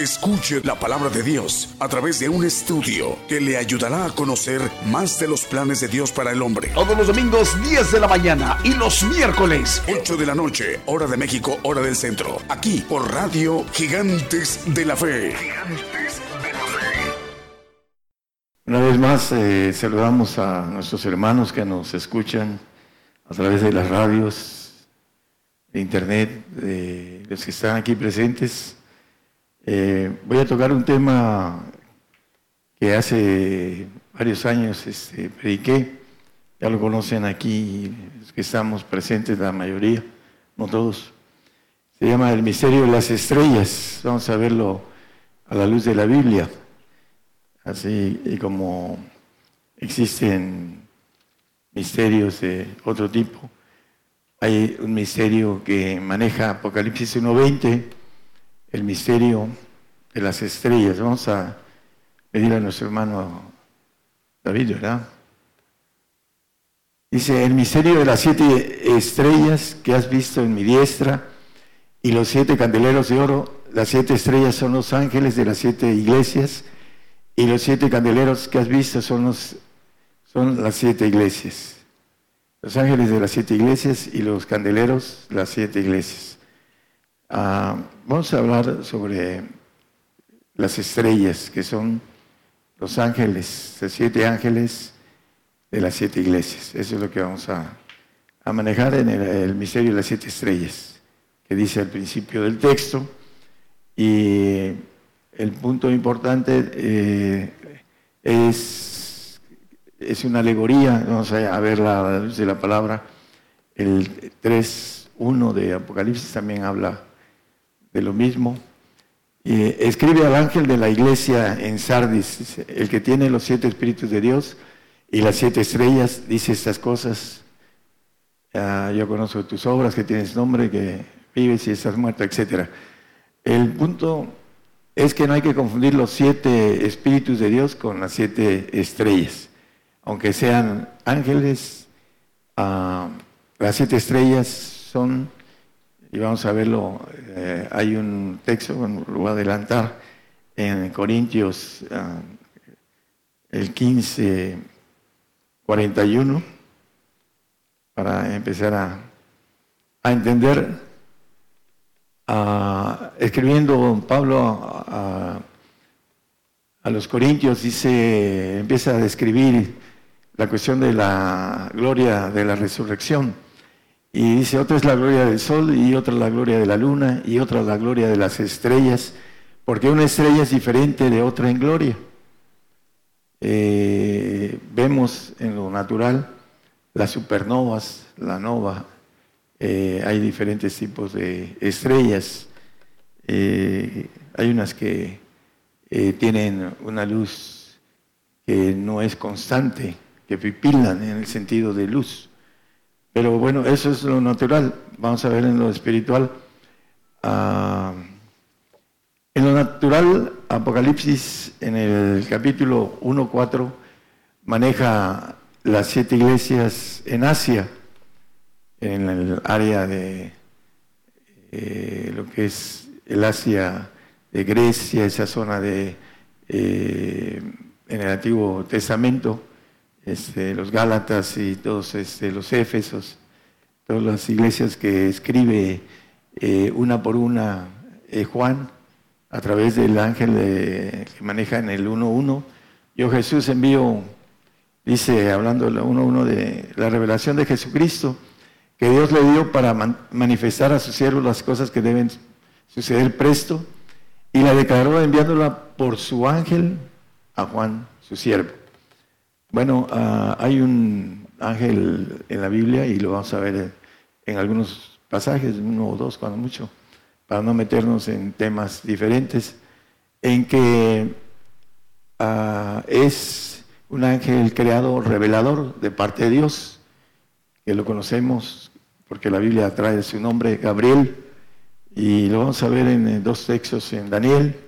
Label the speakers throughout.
Speaker 1: Escuche la palabra de Dios a través de un estudio que le ayudará a conocer más de los planes de Dios para el hombre.
Speaker 2: Todos los domingos 10 de la mañana y los miércoles
Speaker 1: 8 de la noche, hora de México, hora del centro. Aquí por Radio Gigantes de la Fe. Gigantes de la Fe.
Speaker 3: Una vez más eh, saludamos a nuestros hermanos que nos escuchan a través de las radios, de internet, de los que están aquí presentes eh, voy a tocar un tema que hace varios años este, prediqué, ya lo conocen aquí, los que estamos presentes, la mayoría, no todos. Se llama El misterio de las estrellas. Vamos a verlo a la luz de la Biblia. Así y como existen misterios de otro tipo, hay un misterio que maneja Apocalipsis 1.20 el misterio de las estrellas. Vamos a pedir a nuestro hermano David, ¿verdad? Dice, el misterio de las siete estrellas que has visto en mi diestra y los siete candeleros de oro, las siete estrellas son los ángeles de las siete iglesias y los siete candeleros que has visto son, los, son las siete iglesias. Los ángeles de las siete iglesias y los candeleros, las siete iglesias. Ah, vamos a hablar sobre las estrellas, que son los ángeles, los siete ángeles de las siete iglesias. Eso es lo que vamos a, manejar en el, misterio de las siete estrellas, que dice al principio del texto. Y el punto importante eh, es, es una alegoría, vamos a ver la luz de la palabra. El 3.1 de Apocalipsis también habla de lo mismo. Y escribe al ángel de la iglesia en Sardis, el que tiene los siete espíritus de Dios y las siete estrellas, dice estas cosas. yo conozco tus obras, que tienes nombre, que vives y estás muerto, etc. El punto es que no hay que confundir los siete espíritus de Dios con las siete estrellas. Aunque sean ángeles, ah, las siete estrellas son y vamos a verlo, eh, hay un texto, lo voy a adelantar, en Corintios ah, el 15, 41, para empezar a, entender, ah, escribiendo Pablo a, a los Corintios, dice, empieza a describir la cuestión de la gloria de la resurrección y dice, otra es la gloria del sol y otra la gloria de la luna y otra la gloria de las estrellas, porque una estrella es diferente de otra en gloria. Eh, vemos en lo natural las supernovas, la nova, eh, hay diferentes tipos de estrellas. Eh, hay unas que tienen una luz que no es constante, que pipilan en el sentido de luz. Pero bueno, eso es lo natural. Vamos a ver en lo espiritual. Ah, en lo natural, Apocalipsis en el capítulo 1.4 maneja las siete iglesias en Asia, en el área de eh, lo que es el Asia de Grecia, esa zona de eh, en el Antiguo Testamento este, los Gálatas y todos este, los Éfesos, todas las iglesias que escribe eh, una por una eh, Juan a través del ángel que maneja en el 1.1. Yo Jesús envío, dice, hablando del 1.1 de la revelación de Jesucristo, que Dios le dio para manifestar a sus siervos las cosas que deben suceder presto, y la declaró enviándola por su ángel a Juan, su siervo. Bueno, ah, hay un ángel en la Biblia y lo vamos a ver en algunos pasajes, uno o dos cuando mucho, para no meternos en temas diferentes, en que ah, es un ángel creado revelador de parte de Dios, que lo conocemos porque la Biblia trae su nombre, Gabriel, y lo vamos a ver en dos textos en Daniel.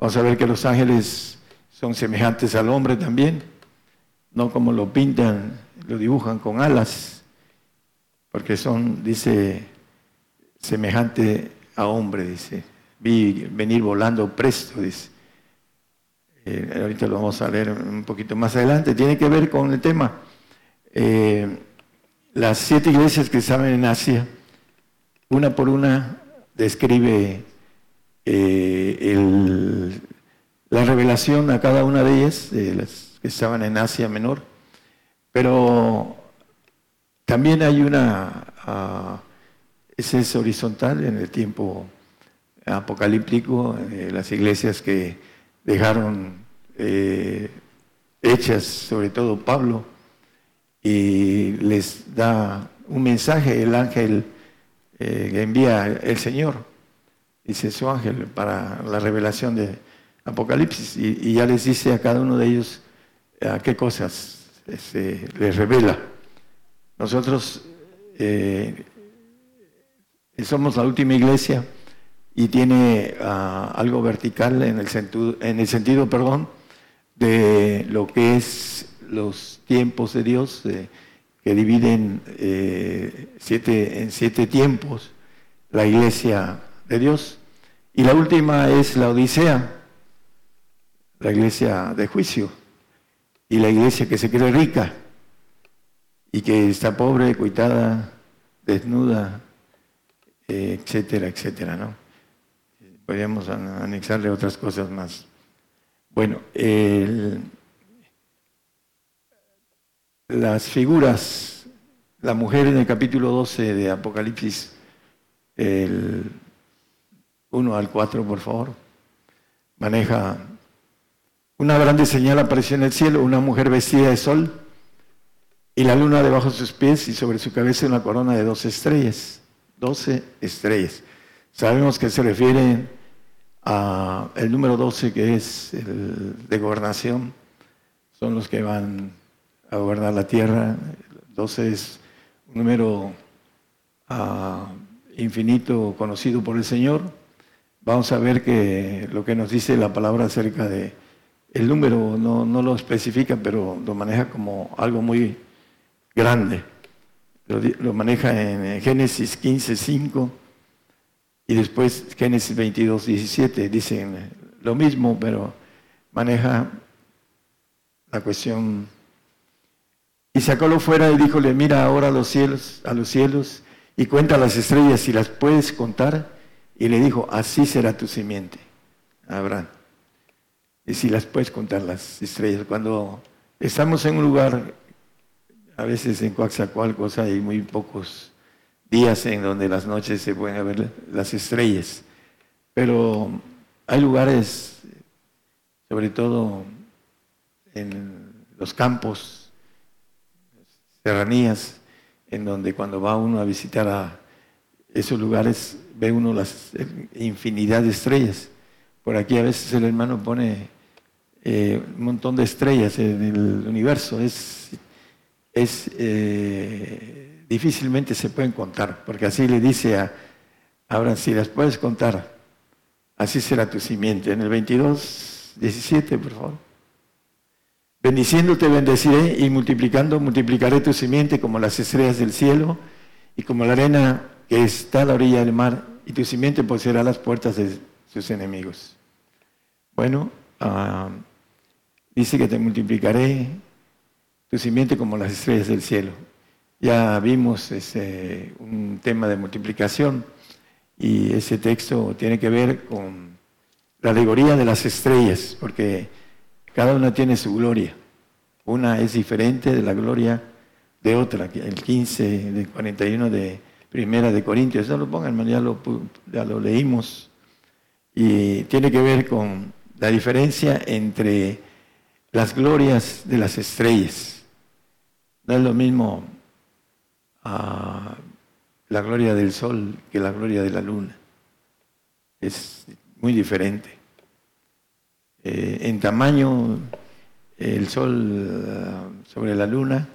Speaker 3: Vamos a ver que los ángeles son semejantes al hombre también, no como lo pintan, lo dibujan con alas, porque son, dice, semejante a hombre, dice. Vi venir volando presto, dice. Eh, ahorita lo vamos a leer un poquito más adelante. Tiene que ver con el tema. Eh, las siete iglesias que estaban en Asia, una por una describe eh, la revelación a cada una de ellas, de las que estaban en Asia Menor, pero también hay una, uh, ese es horizontal en el tiempo apocalíptico, las iglesias que dejaron eh, hechas, sobre todo Pablo, y les da un mensaje, el ángel eh, que envía el Señor, dice su ángel, para la revelación de Apocalipsis, y, ya les dice a cada uno de ellos a qué cosas este, les revela. Nosotros eh, somos la última iglesia y tiene ah, algo vertical en el, sentido, en el sentido perdón, de lo que es los tiempos de Dios, que dividen eh, siete, en siete tiempos la iglesia de Dios. Y la última es la Odisea, la iglesia de juicio, y la iglesia que se cree rica y que está pobre, cuitada, desnuda, eh, etcétera, etcétera, ¿no? Podríamos anexarle otras cosas más. Bueno, las figuras, la mujer en el capítulo 12 de Apocalipsis, el 1 al 4, por favor, maneja una grande señal apareció en el cielo, una mujer vestida de sol y la luna debajo de sus pies y sobre su cabeza una corona de dos estrellas, doce estrellas. Sabemos que se refiere el número 12, que es el de gobernación, son los que van a gobernar la tierra. 12 es un número ah, infinito conocido por el Señor. Vamos a ver que lo que nos dice la palabra acerca de el número no, lo especifica, pero lo maneja como algo muy grande. Lo, lo maneja en Génesis 15, 5 y después Génesis 22, 17 dicen lo mismo, pero maneja la cuestión. Y sacólo fuera y díjole, mira ahora a los cielos, a los cielos, y cuenta las estrellas si las puedes contar. Y le dijo, así será tu simiente, Abraham. Y si las puedes contar las estrellas. Cuando estamos en un lugar, a veces en Coaxacualcos hay muy pocos días en donde las noches se pueden ver las estrellas. Pero hay lugares, sobre todo en los campos, serranías, en donde cuando va uno a visitar a esos lugares ve uno las infinidad de estrellas. Por aquí a veces el hermano pone eh, un montón de estrellas en el universo. Es, es eh, difícilmente se pueden contar, porque así le dice a Abraham, si las puedes contar, así será tu simiente. En el 22, 17, por favor. Bendiciéndote bendeciré y multiplicando multiplicaré tu simiente como las estrellas del cielo y como la arena que está a la orilla del mar y tu simiente poseerá las puertas de sus enemigos. Bueno, ah, dice que te multiplicaré tu simiente como las estrellas del cielo. Ya vimos ese, un tema de multiplicación y ese texto tiene que ver con la alegoría de las estrellas, porque cada una tiene su gloria. Una es diferente de la gloria de otra, el 15 del 41 de Primera de Corintios. No lo pongan, ya lo, ya lo leímos. Y tiene que ver con la diferencia entre las glorias de las estrellas. No es lo mismo a la gloria del sol que la gloria de la luna. Es muy diferente. Eh, en tamaño, el sol ah, sobre la luna,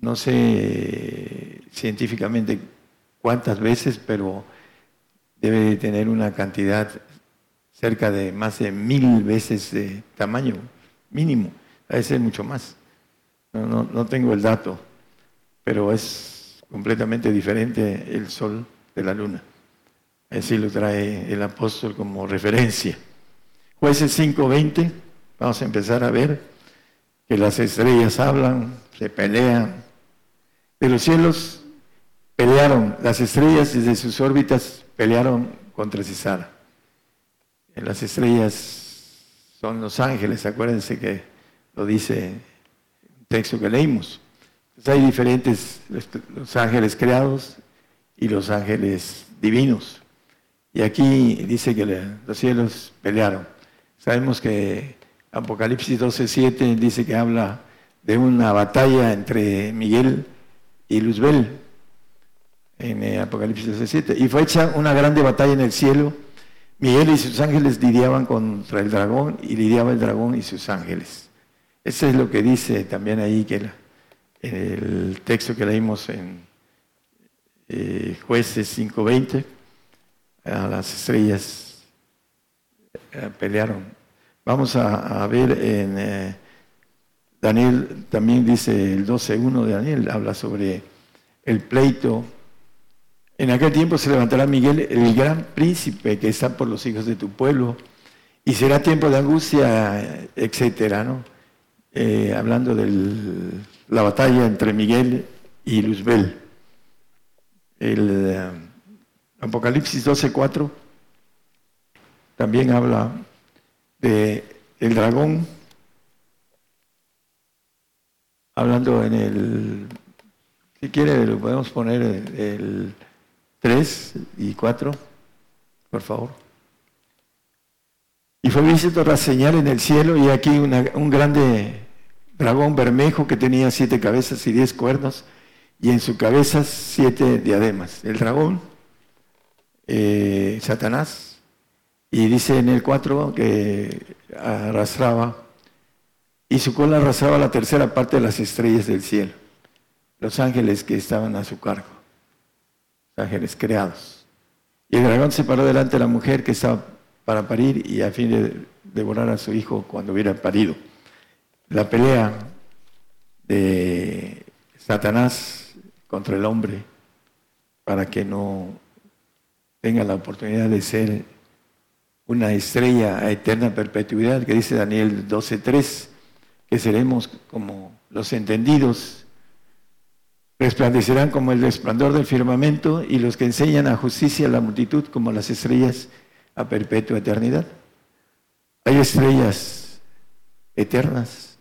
Speaker 3: no sé científicamente cuántas veces, pero debe tener una cantidad cerca de más de mil veces de tamaño mínimo, a veces mucho más. No, no tengo el dato, pero es completamente diferente el sol de la luna. Así lo trae el apóstol como referencia. Jueces 5:20, vamos a empezar a ver que las estrellas hablan, se pelean. De los cielos pelearon, las estrellas desde sus órbitas pelearon contra Cisara. Las estrellas son los ángeles, acuérdense que lo dice un texto que leímos. hay diferentes, los ángeles creados y los ángeles divinos. Y aquí dice que los cielos pelearon. Sabemos que Apocalipsis 12:7 dice que habla de una batalla entre Miguel y Luzbel en eh, Apocalipsis 12:7. Y fue hecha una grande batalla en el cielo. Miguel y sus ángeles lidiaban contra el dragón y lidiaba el dragón y sus ángeles. Eso es lo que dice también ahí que el texto que leímos en eh, Jueces 5:20 a las estrellas eh, pelearon. Vamos a, ver en Daniel, también dice el 12.1 de Daniel, habla sobre el pleito. En aquel tiempo se levantará Miguel, el gran príncipe que está por los hijos de tu pueblo, y será tiempo de angustia, etcétera. Eh, hablando de la batalla entre Miguel y Luzbel. El, Apocalipsis 12:4 también habla de el dragón, hablando en el, si quiere lo podemos poner el 3 y 4, por favor. Y fue visto otra señal en el cielo y aquí un grande dragón bermejo que tenía siete cabezas y diez cuernos y en su cabeza siete diademas. El dragón eh, Satanás, y dice en el 4 que arrastraba, y su cola arrastraba la tercera parte de las estrellas del cielo, los ángeles que estaban a su cargo, ángeles creados. Y el dragón se paró delante de la mujer que estaba para parir y a fin de devorar a su hijo cuando hubiera parido. La pelea de Satanás contra el hombre para que no tenga la oportunidad de ser una estrella a eterna perpetuidad, que dice Daniel 12.3, que seremos como los entendidos, resplandecerán como el resplandor del firmamento y los que enseñan a justicia a la multitud como las estrellas a perpetua eternidad. Hay estrellas eternas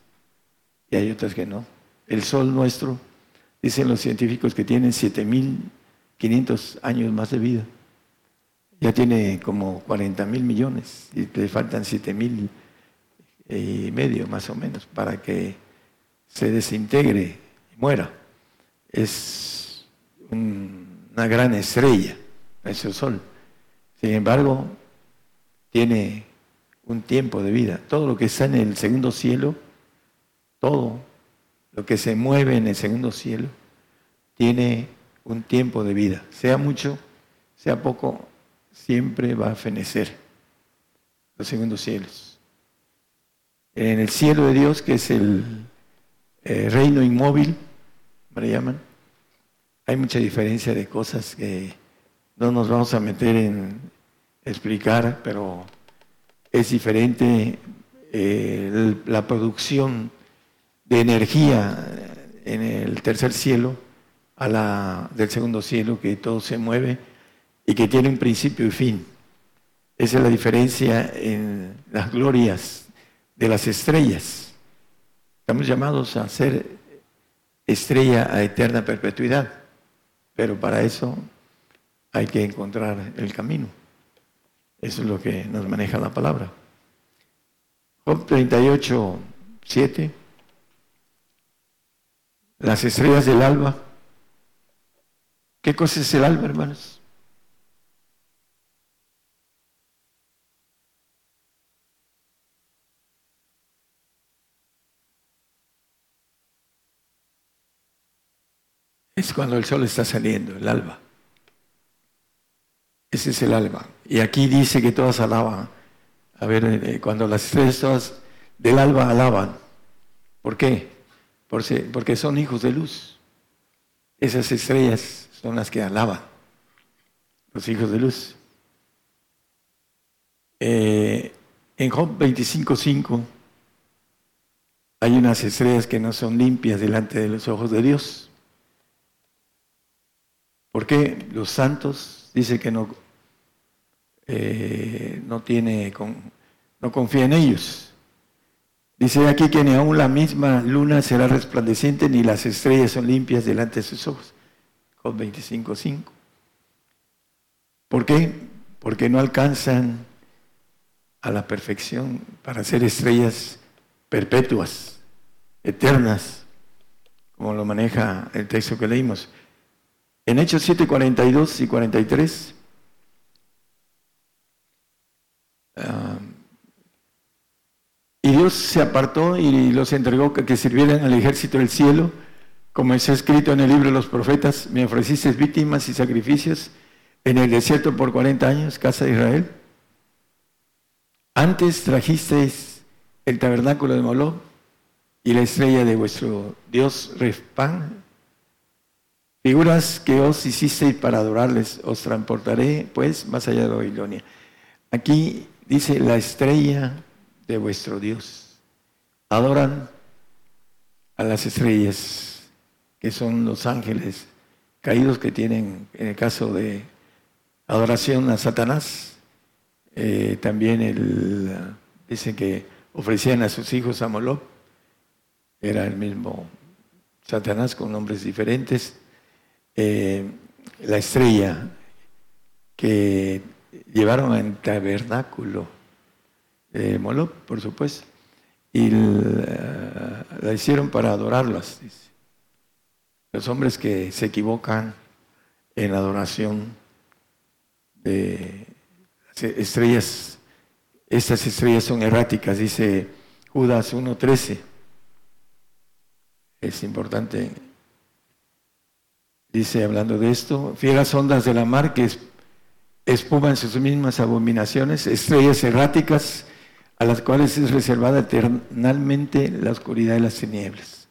Speaker 3: y hay otras que no. El sol nuestro, dicen los científicos que tienen 7.500 años más de vida ya tiene como 40 mil millones y le faltan 7 mil y medio más o menos para que se desintegre y muera. Es una gran estrella, ese sol. Sin embargo, tiene un tiempo de vida. Todo lo que está en el segundo cielo, todo lo que se mueve en el segundo cielo, tiene un tiempo de vida. Sea mucho, sea poco, siempre va a fenecer los segundos cielos. En el cielo de Dios, que es el eh, reino inmóvil, me llaman, hay mucha diferencia de cosas que no nos vamos a meter en explicar, pero es diferente eh, la producción de energía en el tercer cielo a la del segundo cielo, que todo se mueve y que tiene un principio y fin. Esa es la diferencia en las glorias de las estrellas. Estamos llamados a ser estrella a eterna perpetuidad, pero para eso hay que encontrar el camino. Eso es lo que nos maneja la palabra. Job 38, 7. Las estrellas del alba. ¿Qué cosa es el alba, hermanos? Es cuando el sol está saliendo, el alba. Ese es el alba. Y aquí dice que todas alaban. A ver, eh, cuando las estrellas todas del alba alaban. ¿Por qué? Porque son hijos de luz. Esas estrellas son las que alaban. Los hijos de luz. Eh, en Job 25.5 hay unas estrellas que no son limpias delante de los ojos de Dios. ¿Por qué los santos dice que no, eh, no tiene, no confía en ellos? Dice aquí que ni aún la misma luna será resplandeciente ni las estrellas son limpias delante de sus ojos. Job 25.5. ¿Por qué? Porque no alcanzan a la perfección para ser estrellas perpetuas, eternas, como lo maneja el texto que leímos. En Hechos 7, 42 y 43, ah, y Dios se apartó y los entregó que sirvieran al ejército del cielo, como está escrito en el libro de los profetas, me ofreciste víctimas y sacrificios en el desierto por 40 años, casa de Israel. Antes trajisteis el tabernáculo de Moloch y la estrella de vuestro Dios Refpan, figuras que os hicisteis para adorarles, os transportaré pues más allá de Babilonia. Aquí dice la estrella de vuestro Dios. Adoran a las estrellas, que son los ángeles caídos que tienen, en el caso de adoración a Satanás, eh, también el, dicen que ofrecían a sus hijos a Moloch. Era el mismo Satanás con nombres diferentes. Eh, la estrella que llevaron en tabernáculo de Moloch, por supuesto, y la, la hicieron para adorarlas. Los hombres que se equivocan en adoración de estrellas, estas estrellas son erráticas, dice Judas 1.13. Es importante, dice hablando de esto, fieras ondas de la mar que espuman sus mismas abominaciones, estrellas erráticas a las cuales es reservada eternalmente la oscuridad de las tinieblas.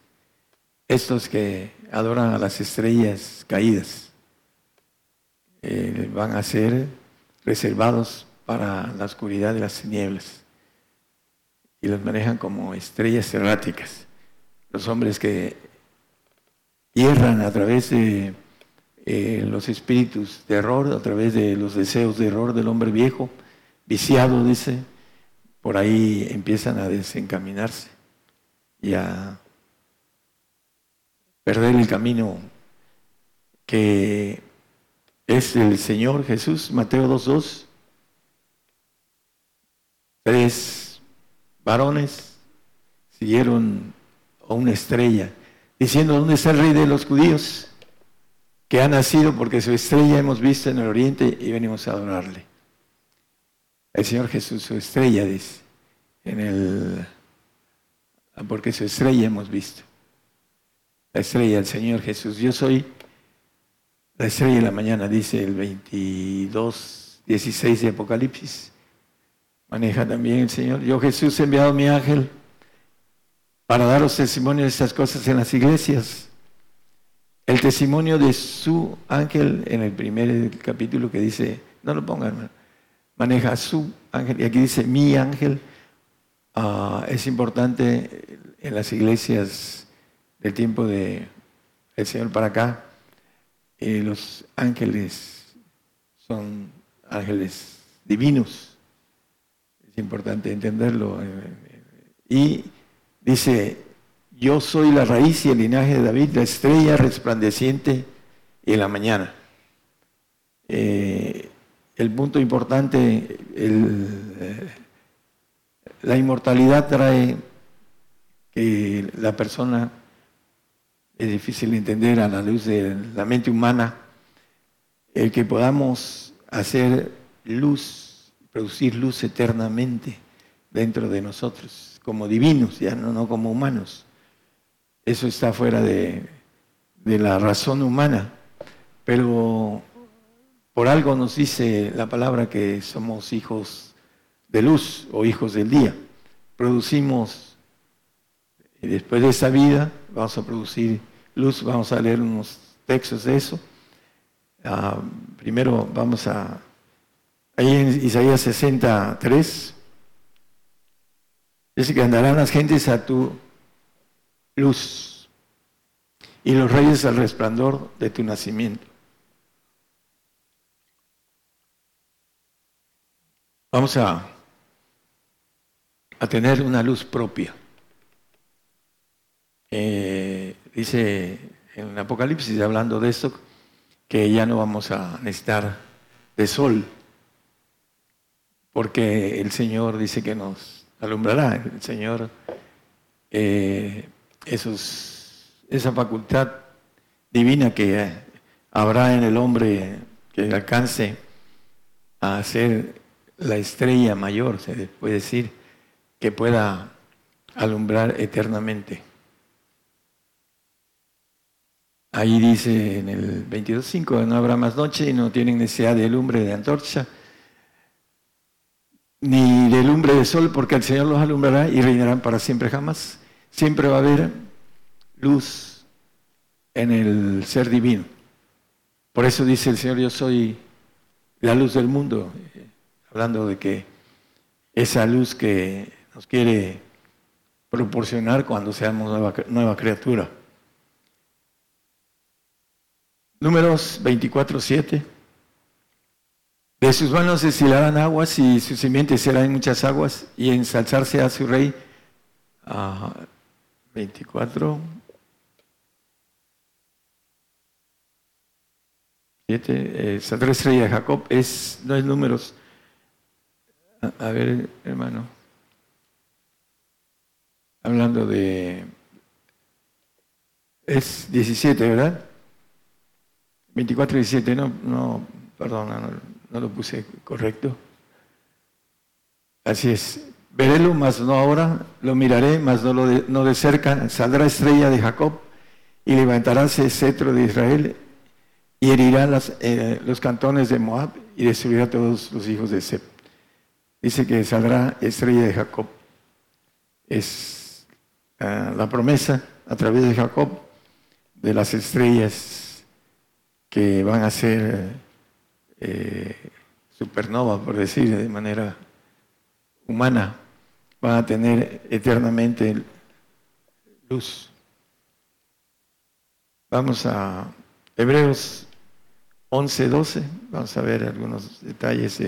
Speaker 3: Estos que adoran a las estrellas caídas eh, van a ser reservados para la oscuridad de las tinieblas y los manejan como estrellas erráticas. Los hombres que hierran a través de eh, los espíritus de error, a través de los deseos de error del hombre viejo, viciado, dice, por ahí empiezan a desencaminarse y a perder el camino que es el Señor Jesús, Mateo 2.2. Tres varones siguieron a una estrella, diciendo, ¿dónde está el rey de los judíos? Que ha nacido porque su estrella hemos visto en el oriente y venimos a adorarle. El Señor Jesús, su estrella, dice, en el, porque su estrella hemos visto. La estrella del Señor Jesús. Yo soy la estrella de la mañana, dice el 22, 16 de Apocalipsis. Maneja también el Señor. Yo Jesús he enviado mi ángel para daros testimonio de estas cosas en las iglesias. El testimonio de su ángel en el primer capítulo que dice, no lo pongan, maneja su ángel, y aquí dice mi ángel. Ah, es importante en las iglesias del tiempo de el Señor para acá eh, los ángeles son ángeles divinos. Es importante entenderlo. Eh, y dice, yo soy la raíz y el linaje de David, la estrella resplandeciente en la mañana. Eh, el punto importante, la inmortalidad trae que la persona es difícil entender a la luz de la mente humana, el que podamos hacer luz, producir luz eternamente dentro de nosotros, como divinos, ya no, como humanos. Eso está fuera de, de la razón humana, pero por algo nos dice la palabra que somos hijos de luz o hijos del día. Producimos, y después de esa vida, vamos a producir luz, vamos a leer unos textos de eso. Ah, primero vamos a, ahí en Isaías 63, dice que andarán las gentes a tu luz y los reyes al resplandor de tu nacimiento. Vamos a, a tener una luz propia. Eh, dice en Apocalipsis, hablando de esto, que ya no vamos a necesitar de sol, porque el Señor dice que nos alumbrará. El Señor, eh, esa facultad divina que habrá en el hombre que alcance a ser la estrella mayor, se puede decir, que pueda alumbrar eternamente. Ahí dice en el 22.5, no habrá más noche y no tienen necesidad de lumbre de antorcha, ni de lumbre de sol, porque el Señor los alumbrará y reinarán para siempre jamás. Siempre va a haber luz en el ser divino. Por eso dice el Señor, yo soy la luz del mundo, hablando de que esa luz que nos quiere proporcionar cuando seamos nueva, nueva criatura. Números 24, 7. De sus manos destilarán aguas y sus simientes serán muchas aguas y ensalzarse a su rey. 24. 7. Saldrá estrella de Jacob. Es, no es números. A, ver, hermano. Hablando de... Es 17, ¿verdad? 24 y 17, no, no, perdona, no, lo puse correcto. Así es. Verélo, mas no ahora, lo miraré, mas no, lo de, no de cerca. Saldrá estrella de Jacob y levantaráse cetro de Israel y herirá eh, los cantones de Moab y destruirá a todos los hijos de Seb. Dice que saldrá estrella de Jacob. Es ah, la promesa a través de Jacob de las estrellas que van a ser eh, supernova, por decir de manera humana, van a tener eternamente luz. Vamos a Hebreos 11, 12, vamos a ver algunos detalles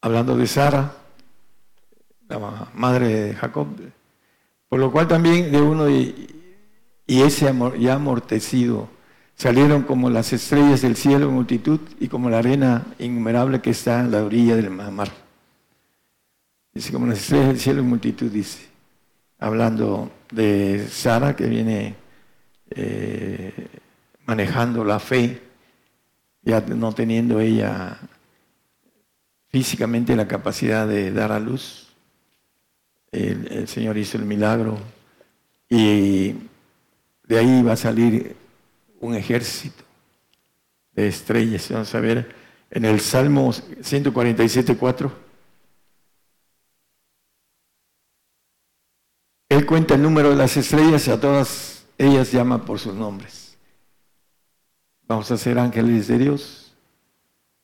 Speaker 3: hablando de Sara, la madre de Jacob, por lo cual también de uno y, y ese amor ya amortecido. Salieron como las estrellas del cielo en multitud y como la arena innumerable que está en la orilla del mar. Dice, como las estrellas del cielo en multitud, dice. Hablando de Sara que viene eh, manejando la fe, ya no teniendo ella físicamente la capacidad de dar a luz. El Señor hizo el milagro y de ahí va a salir un ejército de estrellas. Vamos a ver en el Salmo 147, 4. Él cuenta el número de las estrellas y a todas ellas llama por sus nombres. Vamos a ser ángeles de Dios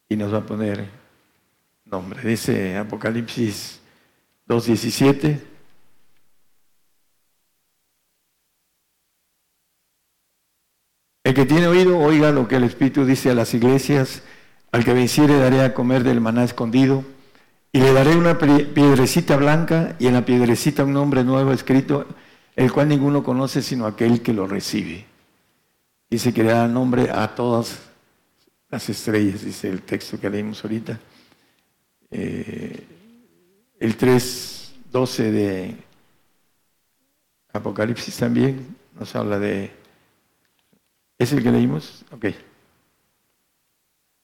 Speaker 3: y nos va a poner nombre. Dice Apocalipsis 2.17. El que tiene oído, oiga lo que el Espíritu dice a las iglesias. Al que venciere daré a comer del maná escondido. Y le daré una piedrecita blanca y en la piedrecita un nombre nuevo escrito, el cual ninguno conoce sino aquel que lo recibe. Dice que le da nombre a todas las estrellas, dice el texto que leímos ahorita. Eh, el 3.12 de Apocalipsis también nos habla de ¿Es el que leímos? Ok.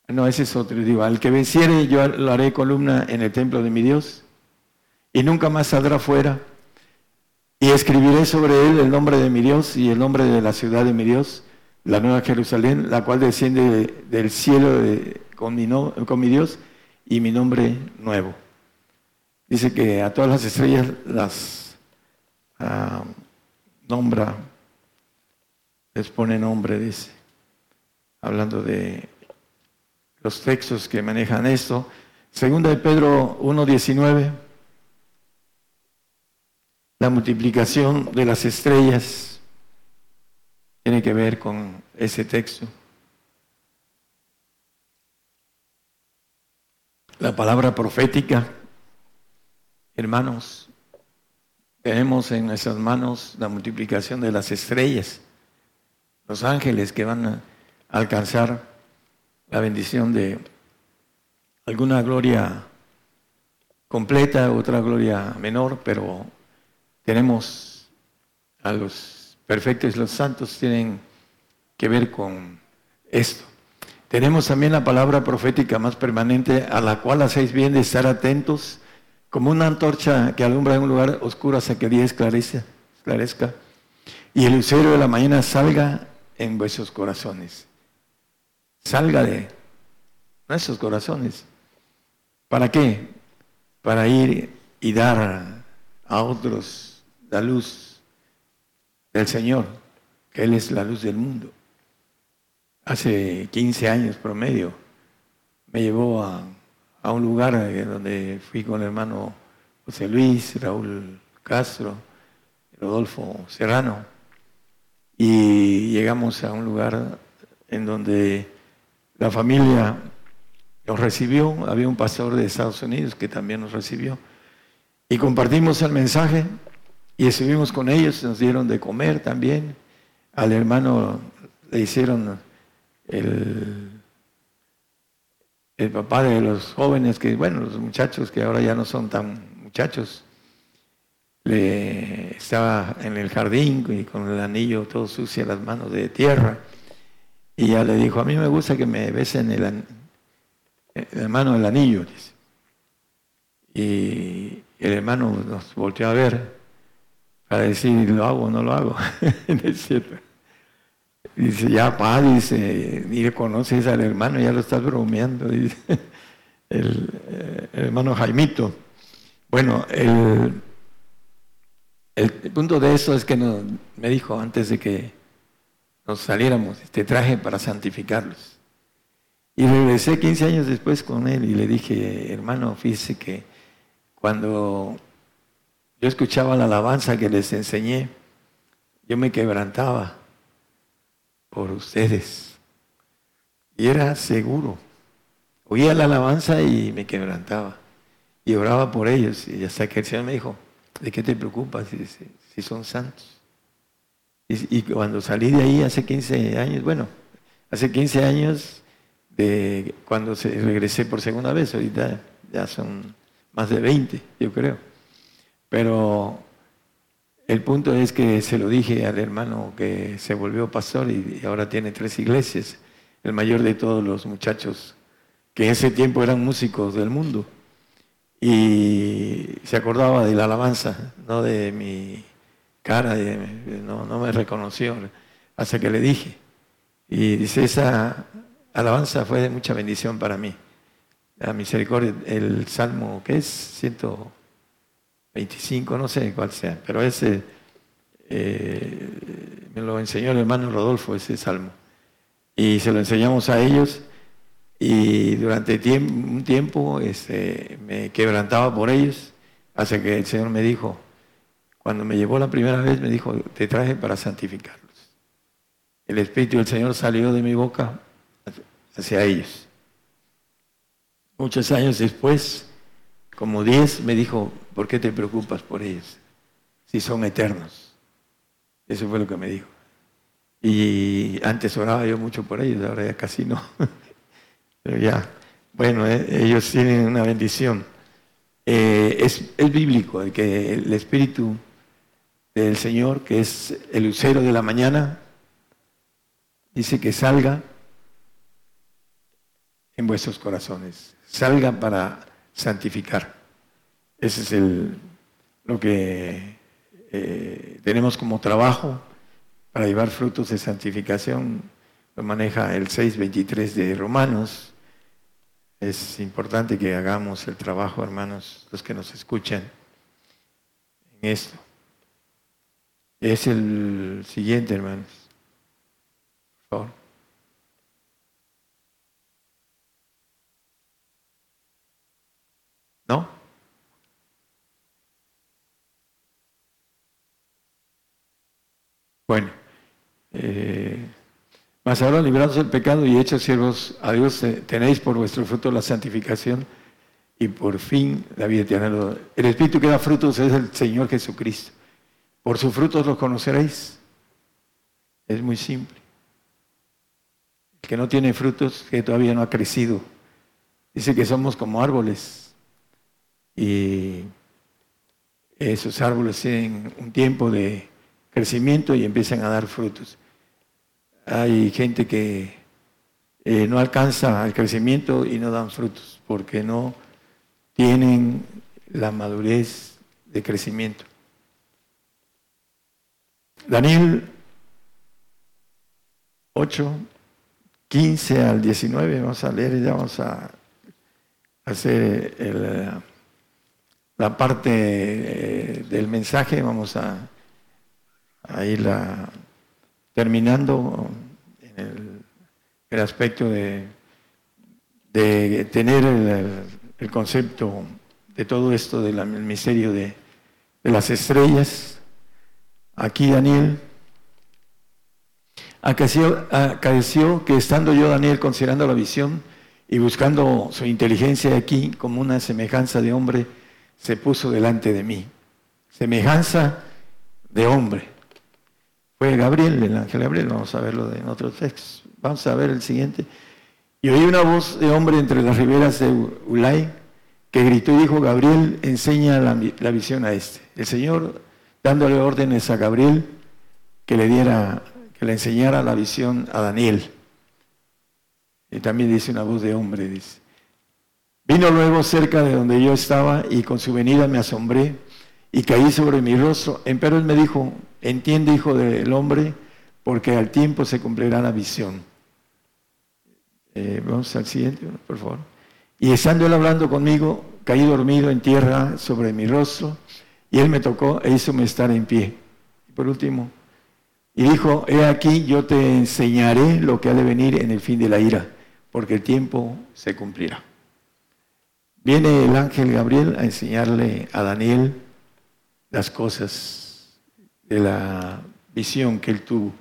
Speaker 3: No, ese es otro. Digo, al que venciere yo lo haré columna en el templo de mi Dios y nunca más saldrá fuera. Y escribiré sobre él el nombre de mi Dios y el nombre de la ciudad de mi Dios, la nueva Jerusalén, la cual desciende del cielo con, mi con mi Dios y mi nombre nuevo. Dice que a todas las estrellas las ah, nombra, les pone nombre, dice, hablando de los textos que manejan esto. Segunda de Pedro 1.19, la multiplicación de las estrellas tiene que ver con ese texto. La palabra profética, hermanos, tenemos en nuestras manos la multiplicación de las estrellas, los ángeles que van a alcanzar la bendición de alguna gloria completa, otra gloria menor, pero tenemos a los perfectos los santos tienen que ver con esto. Tenemos también la palabra profética más permanente a la cual hacéis bien de estar atentos, como una antorcha que alumbra en un lugar oscuro hasta que el día esclarezca, esclarezca y el lucero de la mañana salga en vuestros corazones. Salga de nuestros corazones. ¿Para qué? Para ir y dar a otros la luz del Señor, que Él es la luz del mundo. Hace 15 años promedio me llevó a, un lugar donde fui con el hermano José Luis, Raúl Castro, Rodolfo Serrano, y llegamos a un lugar en donde la familia nos recibió, había un pastor de Estados Unidos que también nos recibió, y compartimos el mensaje y estuvimos con ellos, nos dieron de comer también, al hermano le hicieron el, el papá de los jóvenes, que bueno, los muchachos que ahora ya no son tan muchachos, estaba en el jardín y con el anillo todo sucio las manos de tierra. Y ya le dijo, a mí me gusta que me besen el, el hermano del anillo, dice. Y el hermano nos volteó a ver para decir, ¿lo hago o no lo hago? Dice, ya pa, dice, ni le conoces al hermano, ya lo estás bromeando, dice el, eh, hermano Jaimito. Bueno, el, el, punto de eso es que me dijo antes de que nos saliéramos, te traje para santificarlos. Y regresé 15 años después con él y le dije, hermano, fíjese que cuando yo escuchaba la alabanza que les enseñé, yo me quebrantaba por ustedes. Y era seguro. Oía la alabanza y me quebrantaba. Y oraba por ellos. Y hasta que el Señor me dijo, ¿de qué te preocupas si, son santos? Y, cuando salí de ahí hace 15 años, bueno, hace 15 años de cuando regresé por segunda vez, ahorita ya son más de 20, yo creo. Pero el punto es que se lo dije al hermano que se volvió pastor y ahora tiene tres iglesias, el mayor de todos los muchachos que en ese tiempo eran músicos del mundo. Y se acordaba de la alabanza, no de mi cara, no, no me reconoció hasta que le dije. Y dice, esa alabanza fue de mucha bendición para mí. La misericordia, el salmo, que es? 125, no sé cuál sea, pero ese eh, me lo enseñó el hermano Rodolfo, ese salmo. Y se lo enseñamos a ellos y durante un tiempo este, me quebrantaba por ellos hasta que el Señor me dijo, cuando me llevó la primera vez, me dijo, te traje para santificarlos. El Espíritu del Señor salió de mi boca hacia ellos. Muchos años después, como diez, me dijo, ¿por qué te preocupas por ellos? Si son eternos. Eso fue lo que me dijo. Y antes oraba yo mucho por ellos, ahora ya casi no. Pero ya, bueno, eh, ellos tienen una bendición. Eh, es, bíblico el que el Espíritu del Señor, que es el lucero de la mañana, dice que salga en vuestros corazones. Salgan para santificar. Ese es lo que eh, tenemos como trabajo para llevar frutos de santificación, lo maneja el 6.23 de Romanos. Es importante que hagamos el trabajo, hermanos, los que nos escuchan, en esto. Es el siguiente, hermanos. Por favor. ¿No? Bueno, eh, mas ahora librados del pecado y hechos siervos a Dios, tenéis por vuestro fruto la santificación y por fin la vida eterna. El Espíritu que da frutos es el Señor Jesucristo. Por sus frutos los conoceréis. Es muy simple. El que no tiene frutos, que todavía no ha crecido. Dice que somos como árboles. Y esos árboles tienen un tiempo de crecimiento y empiezan a dar frutos. Hay gente que eh, no alcanza el crecimiento y no dan frutos porque no tienen la madurez de crecimiento. Daniel 8, 15 al 19, vamos a leer y ya vamos a hacer la parte eh, del mensaje, vamos a ahí la, terminando en el, aspecto de, tener el, concepto de todo esto del misterio de, las estrellas. Aquí Daniel acaeció que estando yo, Daniel, considerando la visión y buscando su inteligencia aquí como una semejanza de hombre, se puso delante de mí. Semejanza de hombre. Fue Gabriel, el ángel Gabriel, vamos a verlo en otro texto. Vamos a ver el siguiente. Y oí una voz de hombre entre las riberas de Ulay que gritó y dijo, Gabriel, enseña la, visión a este. El Señor dándole órdenes a Gabriel que le diera, que le enseñara la visión a Daniel. Y también dice una voz de hombre, dice. Vino luego cerca de donde yo estaba y con su venida me asombré y caí sobre mi rostro. Pero él me dijo, entiende, hijo del hombre, porque al tiempo se cumplirá la visión. Eh, vamos al siguiente, por favor. Y estando él hablando conmigo, caí dormido en tierra sobre mi rostro, y él me tocó e hízome estar en pie. Y por último, y dijo, he aquí, yo te enseñaré lo que ha de venir en el fin de la ira, porque el tiempo se cumplirá. Viene el ángel Gabriel a enseñarle a Daniel las cosas de la visión que él tuvo.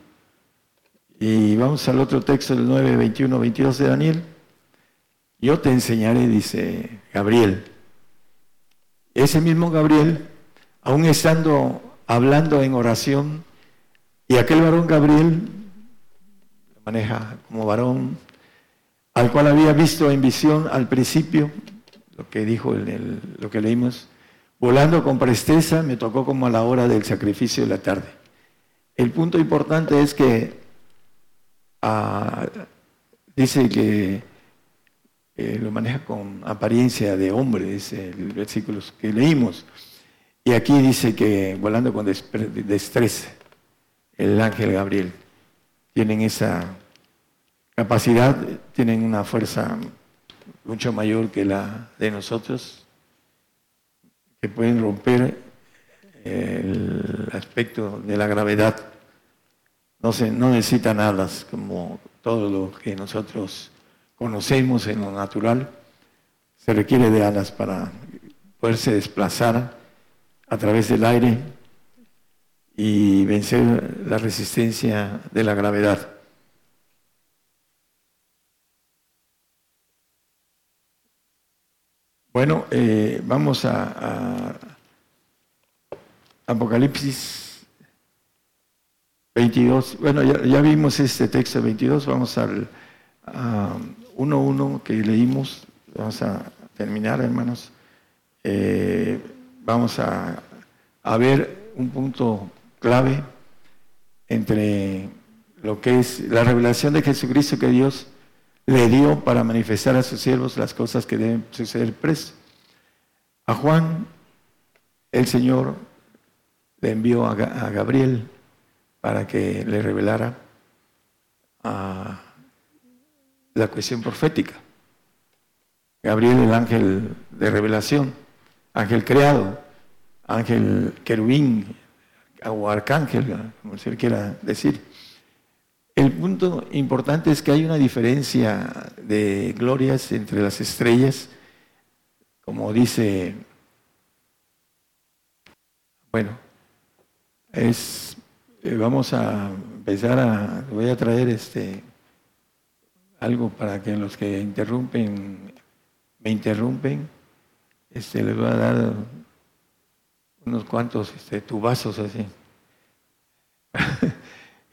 Speaker 3: Y vamos al otro texto del 9, 21, 22 de Daniel. Yo te enseñaré, dice Gabriel. Ese mismo Gabriel, aún estando hablando en oración, y aquel varón Gabriel, maneja como varón, al cual había visto en visión al principio, lo que dijo lo que leímos, Volando con presteza me tocó como a la hora del sacrificio de la tarde. El punto importante es que ah, dice que eh, lo maneja con apariencia de hombre, dice el versículo que leímos. Y aquí dice que volando con destreza, el ángel Gabriel, tienen esa capacidad, tienen una fuerza mucho mayor que la de nosotros que pueden romper el aspecto de la gravedad. No, se, no necesitan alas como todo lo que nosotros conocemos en lo natural. Se requiere de alas para poderse desplazar a través del aire y vencer la resistencia de la gravedad. Bueno, eh, vamos a, Apocalipsis 22. Bueno, ya, vimos este texto 22, vamos al 1.1 que leímos. Vamos a terminar, hermanos. Eh, vamos a, a ver un punto clave entre lo que es la revelación de Jesucristo que Dios le dio para manifestar a sus siervos las cosas que deben suceder presto. A Juan, el Señor le envió a, Gabriel para que le revelara la cuestión profética. Gabriel, el ángel de revelación, ángel creado, ángel querubín o arcángel, como se quiera decir. El punto importante es que hay una diferencia de glorias entre las estrellas, como dice, bueno, es, eh, vamos a empezar a, voy a traer este, algo para que los que interrumpen, me interrumpen, este, les voy a dar unos cuantos este, tubazos así.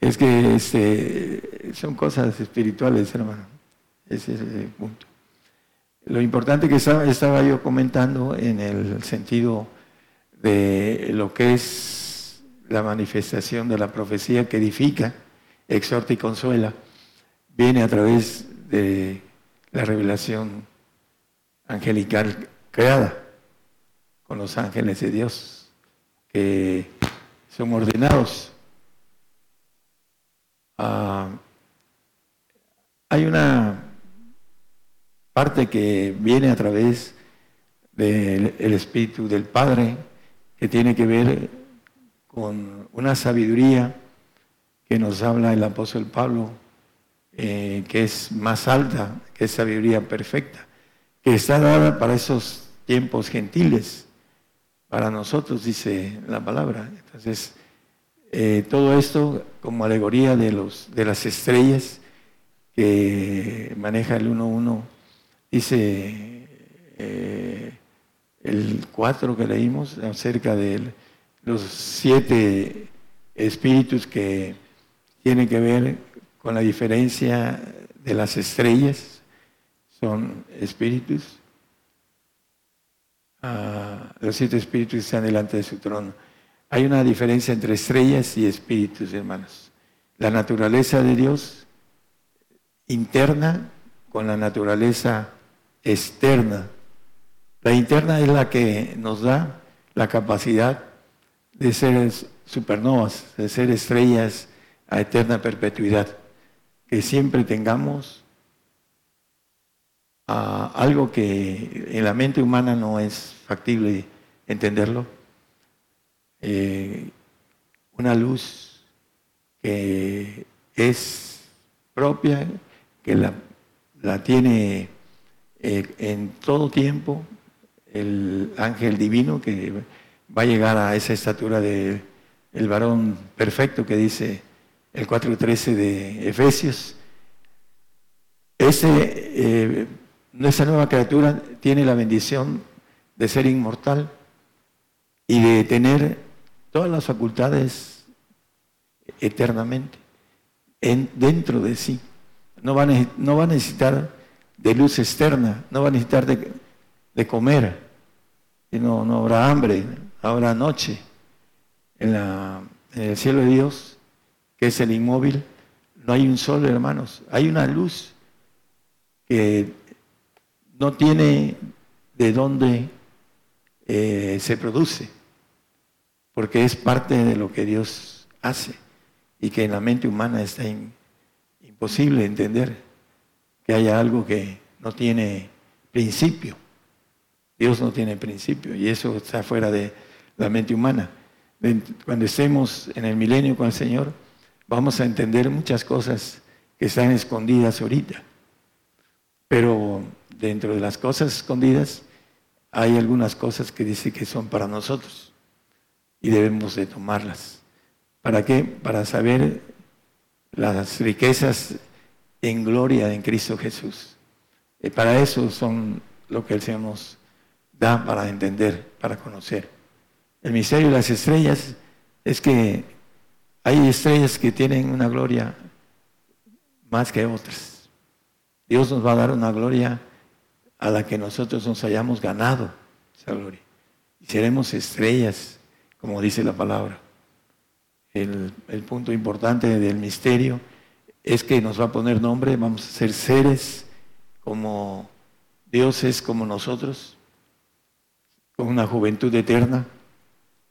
Speaker 3: es que este, son cosas espirituales, hermano. Ese es el punto. Lo importante que estaba, estaba yo comentando en el sentido de lo que es la manifestación de la profecía que edifica, exhorta y consuela, viene a través de la revelación angelical creada con los ángeles de Dios, que son ordenados Ah, hay una parte que viene a través del Espíritu del Padre que tiene que ver con una sabiduría que nos habla el apóstol Pablo, eh, que es más alta, que es sabiduría perfecta, que está dada para esos tiempos gentiles, para nosotros, dice la palabra. Entonces, eh, todo esto como alegoría de, los, de las estrellas que maneja el 1.1. Dice eh, el 4 que leímos acerca de los siete espíritus que tienen que ver con la diferencia de las estrellas. Son espíritus. Ah, los siete espíritus están delante de su trono. Hay una diferencia entre estrellas y espíritus, hermanos. La naturaleza de Dios interna con la naturaleza externa. La interna es la que nos da la capacidad de ser supernovas, de ser estrellas a eterna perpetuidad. Que siempre tengamos ah, algo que en la mente humana no es factible entenderlo, eh, una luz que es propia, que la, tiene eh, en todo tiempo el ángel divino que va a llegar a esa estatura del el varón perfecto que dice el 4.13 de Efesios. Ese, eh, esa nueva criatura tiene la bendición de ser inmortal y de tener todas las facultades eternamente en, dentro de sí. No va, a, no va a necesitar de luz externa, no va a necesitar de, comer, y no, no habrá hambre, habrá noche. En el cielo de Dios, que es el inmóvil, no hay un sol, hermanos, hay una luz que no tiene de dónde eh, se produce porque es parte de lo que Dios hace y que en la mente humana está imposible entender que haya algo que no tiene principio. Dios no tiene principio y eso está fuera de la mente humana. Cuando estemos en el milenio con el Señor, vamos a entender muchas cosas que están escondidas ahorita. Pero dentro de las cosas escondidas hay algunas cosas que dice que son para nosotros y debemos de tomarlas. ¿Para qué? Para saber las riquezas en gloria en Cristo Jesús. Y para eso son lo que el Señor nos da para entender, para conocer. El misterio de las estrellas es que hay estrellas que tienen una gloria más que otras. Dios nos va a dar una gloria a la que nosotros nos hayamos ganado esa gloria. Y seremos estrellas como dice la palabra. El, punto importante del misterio es que nos va a poner nombre, vamos a ser seres como Dios es como nosotros, con una juventud eterna,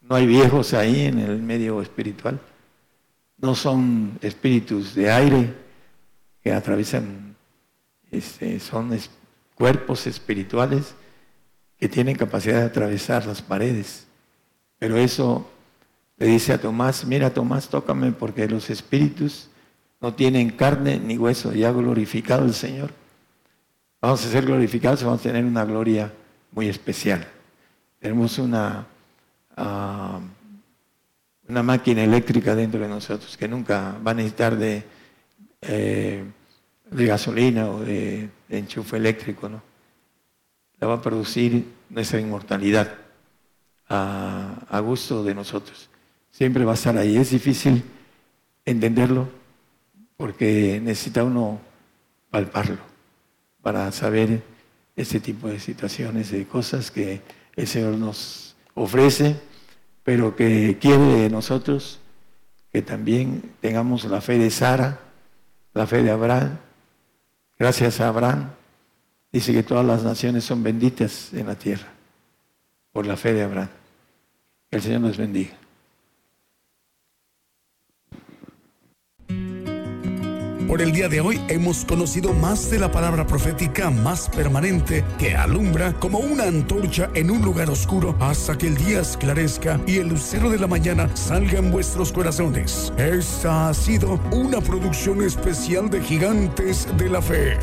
Speaker 3: No hay viejos ahí en el medio espiritual. No son espíritus de aire que atraviesan, este, son cuerpos espirituales que tienen capacidad de atravesar las paredes. Pero eso le dice a Tomás, mira Tomás, tócame porque los espíritus no tienen carne ni hueso, ya glorificado el Señor. Vamos a ser glorificados y vamos a tener una gloria muy especial. Tenemos una, ah, una máquina eléctrica dentro de nosotros que nunca va a necesitar de, eh, de gasolina o de, enchufe eléctrico, ¿no? La va a producir nuestra inmortalidad a, gusto de nosotros. Siempre va a estar ahí. Es difícil entenderlo porque necesita uno palparlo para saber ese tipo de situaciones, de cosas que el Señor nos ofrece, pero que quiere de nosotros que también tengamos la fe de Sara, la fe de Abraham. Gracias a Abraham, dice que todas las naciones son benditas en la tierra por la fe de Abraham. Que el Señor nos bendiga.
Speaker 1: Por el día de hoy hemos conocido más de la palabra profética más permanente que alumbra como una antorcha en un lugar oscuro hasta que el día esclarezca y el lucero de la mañana salga en vuestros corazones. Esta ha sido una producción especial de Gigantes de la Fe.